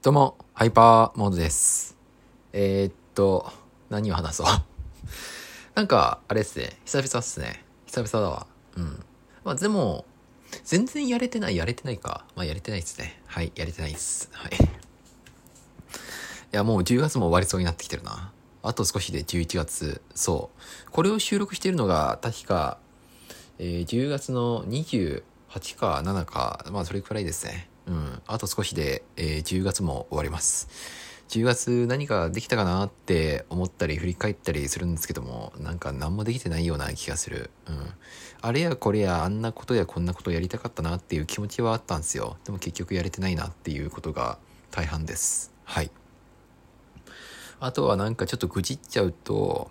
どうも、ハイパーモードです。えー、っと、何を話そう。なんか、あれっすね、久々っすね。久々だわ。うん。まあでも、全然やれてない、やれてないか。まあやれてないっすね。はい、やれてないっす。はい。いや、もう10月も終わりそうになってきてるな。あと少しで11月。そう。これを収録しているのが、確か、えー10月の28か7か、まあそれくらいですね。うん。あと少しで、えー10月も終わります。10月何かできたかなって思ったり振り返ったりするんですけども、なんか何もできてないような気がする。うん。あれやこれやあんなことやこんなことやりたかったなっていう気持ちはあったんですよ。でも結局やれてないなっていうことが大半です。はい。あとはなんかちょっと愚痴っちゃうと、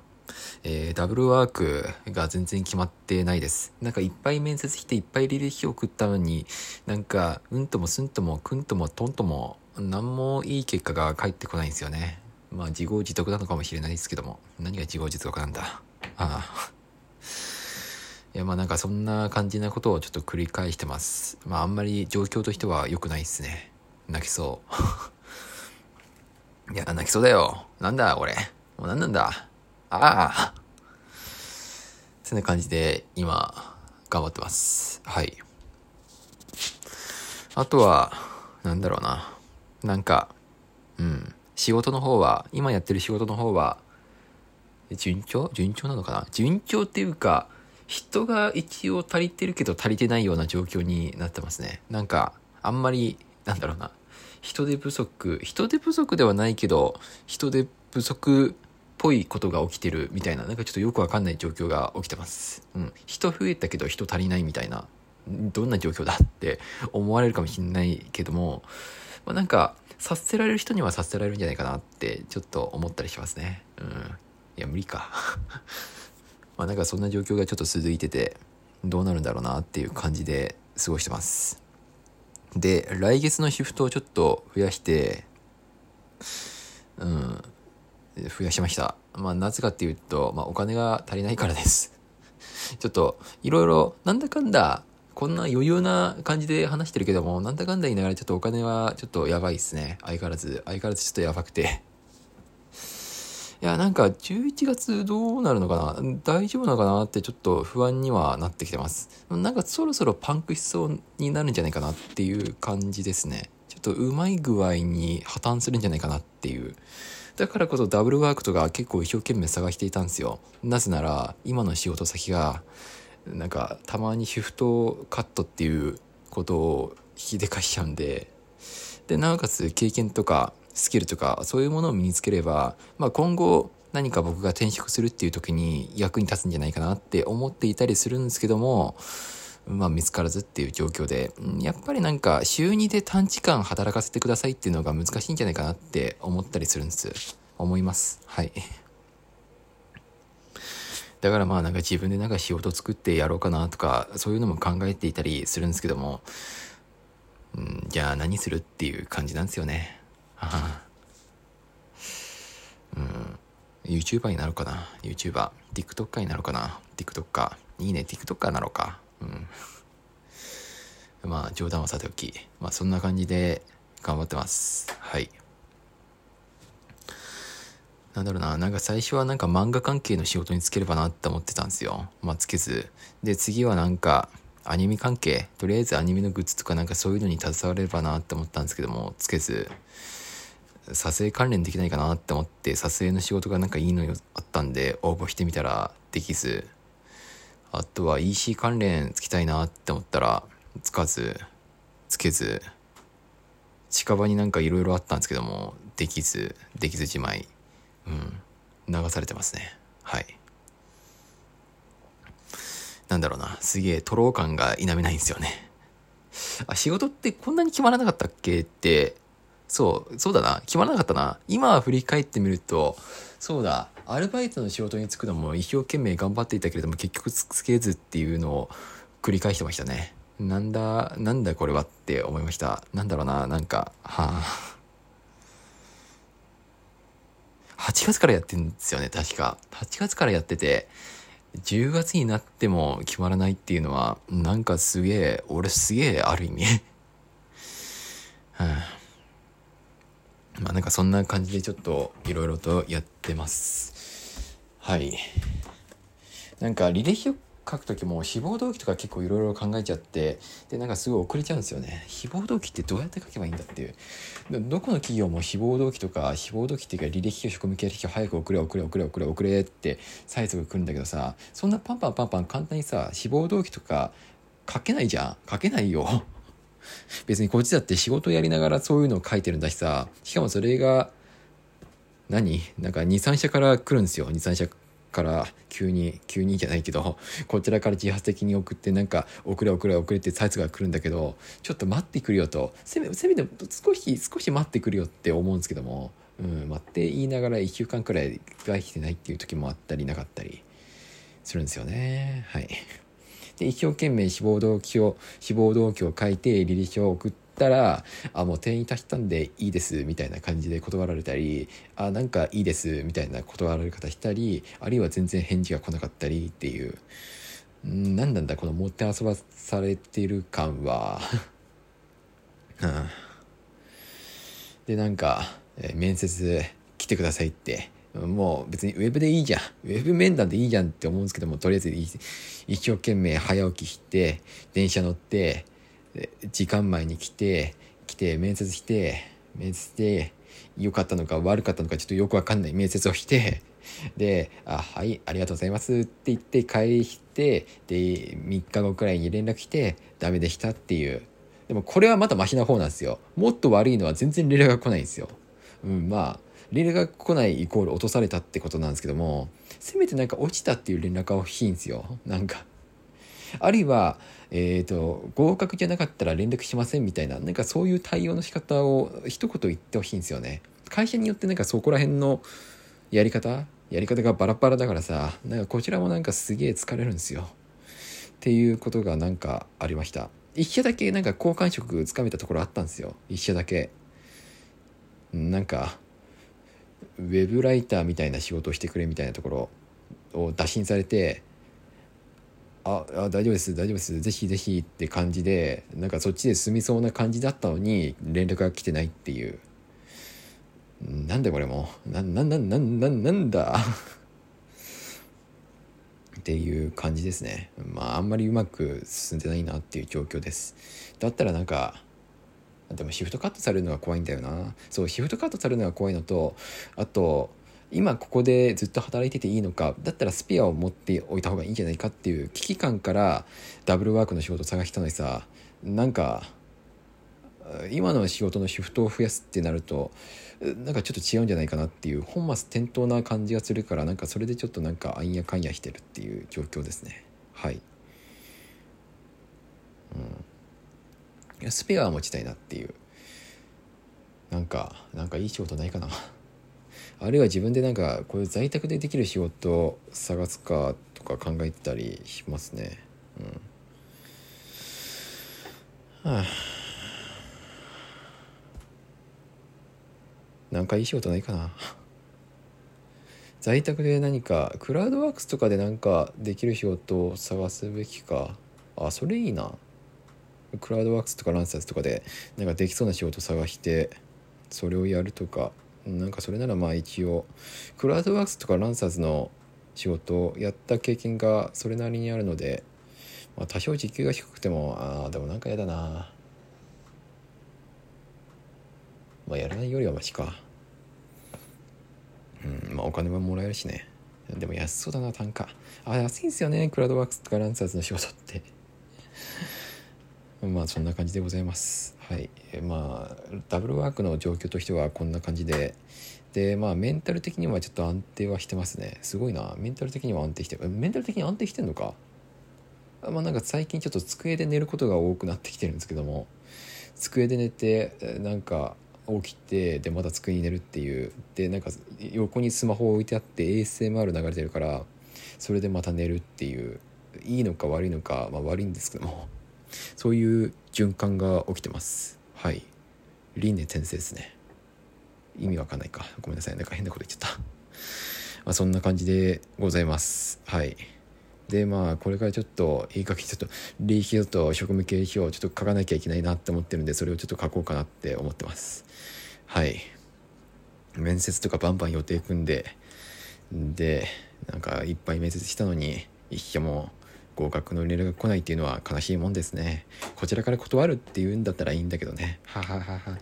えーダブルワークが全然決まってないです。なんかいっぱい面接していっぱい履歴を送ったのに、なんかうんともすんともくんともとんとも何もいい結果が返ってこないんですよね。まあ自業自得なのかもしれないですけども、何が自業自得なんだ。ああ。いやまあなんかそんな感じなことをちょっと繰り返してます。まああんまり状況としては良くないっすね。泣きそう。いや、泣きそうだよ。なんだ、俺。もう何なんだ。ああ。そんな感じで、今、頑張ってます。はい。あとは、なんだろうな。なんか、うん。仕事の方は、今やってる仕事の方は、順調？順調なのかな？順調っていうか、人が一応足りてるけど足りてないような状況になってますね。なんか、あんまり、なんだろうな。人手不足、人手不足ではないけど、人手不足ぽいことが起きてるみたいな、なんかちょっとよくわかんない状況が起きてます。うん。人増えたけど人足りないみたいな、どんな状況だって思われるかもしれないけども、まあ、なんか、させられる人にはさせられるんじゃないかなって、ちょっと思ったりしますね。うん。いや、無理か。まあなんかそんな状況がちょっと続いてて、どうなるんだろうなっていう感じで過ごしてます。で、来月のシフトをちょっと増やして、うん、増やしました。まあなぜかっていうと、まあお金が足りないからです。ちょっと、いろいろ、なんだかんだ、こんな余裕な感じで話してるけども、なんだかんだ言いながらちょっとお金はちょっとやばいっすね。相変わらず、相変わらずちょっとやばくて。いや、なんか11月どうなるのかな？大丈夫なのかなってちょっと不安にはなってきてます。なんかそろそろパンクしそうになるんじゃないかなっていう感じですね。ちょっとうまい具合に破綻するんじゃないかなっていう。だからこそダブルワークとか結構一生懸命探していたんですよ。なぜなら今の仕事先がなんかたまにシフトカットっていうことを引きでかしちゃうんで、で、なおかつ経験とかスキルとかそういうものを身につければ、まあ今後何か僕が転職するっていう時に役に立つんじゃないかなって思っていたりするんですけども、まあ見つからずっていう状況で、やっぱりなんか週2で短時間働かせてくださいっていうのが難しいんじゃないかなって思ったりするんです。思います。はい。だからまあなんか自分でなんか仕事作ってやろうかなとか、そういうのも考えていたりするんですけども、うん、じゃあ何するっていう感じなんですよね。ははうん。YouTuber になろうかな。YouTuber。TikToker になろうかな。TikToker。いいね、TikToker なろうか。うん。まあ冗談はさておき。まあそんな感じで頑張ってます。はい。なんだろうな、なんか最初はなんか漫画関係の仕事に就ければなって思ってたんですよ。まあつけず。で、次はなんかアニメ関係、とりあえずアニメのグッズとかなんかそういうのに携われればなって思ったんですけども、つけず。撮影関連できないかなって思って撮影の仕事がなんかいいのよあったんで応募してみたらできずあとは EC 関連つきたいなって思ったらつかずつけず近場になんかいろいろあったんですけどもできずできずじまいうん流されてますね。はい。なんだろうなすげえとろう感が否めないんですよね。あ仕事ってこんなに決まらなかったっけってそう、そうだな。決まらなかったな。今振り返ってみると、そうだ、アルバイトの仕事に就くのも一生懸命頑張っていたけれども結局つけずっていうのを繰り返してましたね。なんだ、なんだこれはって思いました。なんだろうな、なんか、はあ。8月からやってるんですよね、確か。8月からやってて、10月になっても決まらないっていうのは、なんかすげえ、俺すげえある意味。はあまあなんかそんな感じでちょっといろいろとやってます。はい。なんか履歴を書くときも志望動機とか結構いろいろ考えちゃって、で、なんかすごい遅れちゃうんですよね。志望動機ってどうやって書けばいいんだっていう。どどこの企業も志望動機とか、志望動機っていうか履歴書、職務経歴書早く送れ送れ送れ送れ送れってサイズが来るんだけどさ、そんなパンパンパンパン簡単にさ、志望動機とか書けないじゃん。書けないよ。別にこっちだって仕事やりながらそういうのを書いてるんだしさしかもそれが何？なんか23社から来るんですよ。23社から急に急にじゃないけどこちらから自発的に送ってなんか遅れ遅れ遅れってサイズが来るんだけどちょっと待ってくるよと。せめせめて少し少し待ってくるよって思うんですけども、うん、待って言いながら1週間くらいが来てないっていう時もあったりなかったりするんですよね。はい。で一生懸命志望動機を志望動機を書いて履歴書を送ったら「あもう定員足したんでいいです」みたいな感じで断られたり「あなんかいいです」みたいな断られ方したりあるいは全然返事が来なかったりっていうん何なんだこの持って遊ばされてる感は。うんでなんか、え面接来てくださいってもう別にウェブでいいじゃん。ウェブ面談でいいじゃんって思うんですけどもとりあえず一生懸命早起きして電車乗って時間前に来て来て面接して面接して良かったのか悪かったのかちょっとよくわかんない面接をしてで「あはいありがとうございます」って言って返してで3日後くらいに連絡来てダメでしたっていう。でもこれはまたマシな方なんですよ。もっと悪いのは全然連絡が来ないんですよ。うんまあ連絡が来ないイコール落とされたってことなんですけどもせめてなんか落ちたっていう連絡が欲しいんですよ。なんか。あるいは、えー、と合格じゃなかったら連絡しませんみたいななんかそういう対応の仕方を一言言ってほしいんですよね。会社によってなんかそこら辺のやり方やり方がバラバラだからさなんかこちらもなんかすげえ疲れるんですよ。っていうことがなんかありました。一社だけなんか好感触つかめたところあったんですよ。一社だけ。なんかウェブライターみたいな仕事をしてくれみたいなところを打診されてああ大丈夫です大丈夫ですぜひぜひって感じでなんかそっちで済みそうな感じだったのに連絡が来てないっていう。なんだこれもう？ななななななんだ？っていう感じですね。まああんまりうまく進んでないなっていう状況です。だったらなんかでもシフトカットされるのが怖いんだよな。そうシフトカットされるのが怖いのとあと今ここでずっと働いてていいのかだったらスペアを持っておいた方がいいんじゃないかっていう危機感からダブルワークの仕事を探したのにさなんか今の仕事のシフトを増やすってなるとなんかちょっと違うんじゃないかなっていう本末転倒な感じがするからなんかそれでちょっとなんかあんやかんやしてるっていう状況ですね。はい、うん、いやスペアは持ちたいなっていう。なんかなんかいい仕事ないかな。あるいは自分でなんかこういう在宅でできる仕事を探すかとか考えたりしますね。うん。はあ。なんかいい仕事ないかな。在宅で何かクラウドワークスとかでなんかできる仕事を探すべきか。あそれいいな。クラウドワークスとかランサーズとかでなんかできそうな仕事探してそれをやるとかなんかそれならまあ一応クラウドワークスとかランサーズの仕事をやった経験がそれなりにあるので、まあ、多少時給が低くてもああでもなんか嫌だな。まあやらないよりはマシか。うんまあお金はもらえるしね。でも安そうだな単価。あ安いんすよねクラウドワークスとかランサーズの仕事って。まあそんな感じでございます。はい。まあダブルワークの状況としてはこんな感じで。でまあメンタル的にはちょっと安定はしてますね。すごいな。メンタル的には安定してメンタル的に安定してんのか？まあなんか最近ちょっと机で寝ることが多くなってきてるんですけども。机で寝てなんか起きてでまた机に寝るっていう。でなんか横にスマホを置いてあって ASMR 流れてるからそれでまた寝るっていう。いいのか悪いのか、まあ、悪いんですけども。そういう循環が起きてます。はい。輪廻転生ですね。意味わかんないか。ごめんなさい。なんか変なこと言っちゃった。まあそんな感じでございます。はい。でまあこれからちょっといい書きちょっと利益と職務経費をちょっと書かなきゃいけないなって思ってるんでそれをちょっと書こうかなって思ってます。はい。面接とかバンバン予定組んででなんかいっぱい面接したのに一社も合格の連絡が来ないっていうのは悲しいもんですね。こちらから断るっていうんだったらいいんだけどね。はははは。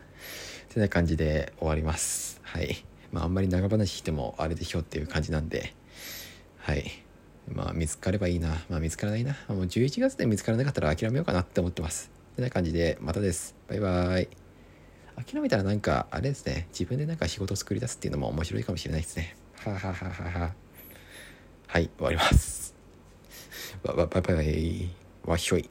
てな感じで終わります。はい。まああんまり長話してもあれでしょっていう感じなんで。はい。まあ見つかればいいな。まあ見つからないな。もう11月で見つからなかったら諦めようかなって思ってます。てな感じでまたです。バイバイ。諦めたらなんかあれですね。自分でなんか仕事を作り出すっていうのも面白いかもしれないですね。ははははは。はい終わります。バイバイバイわっしょい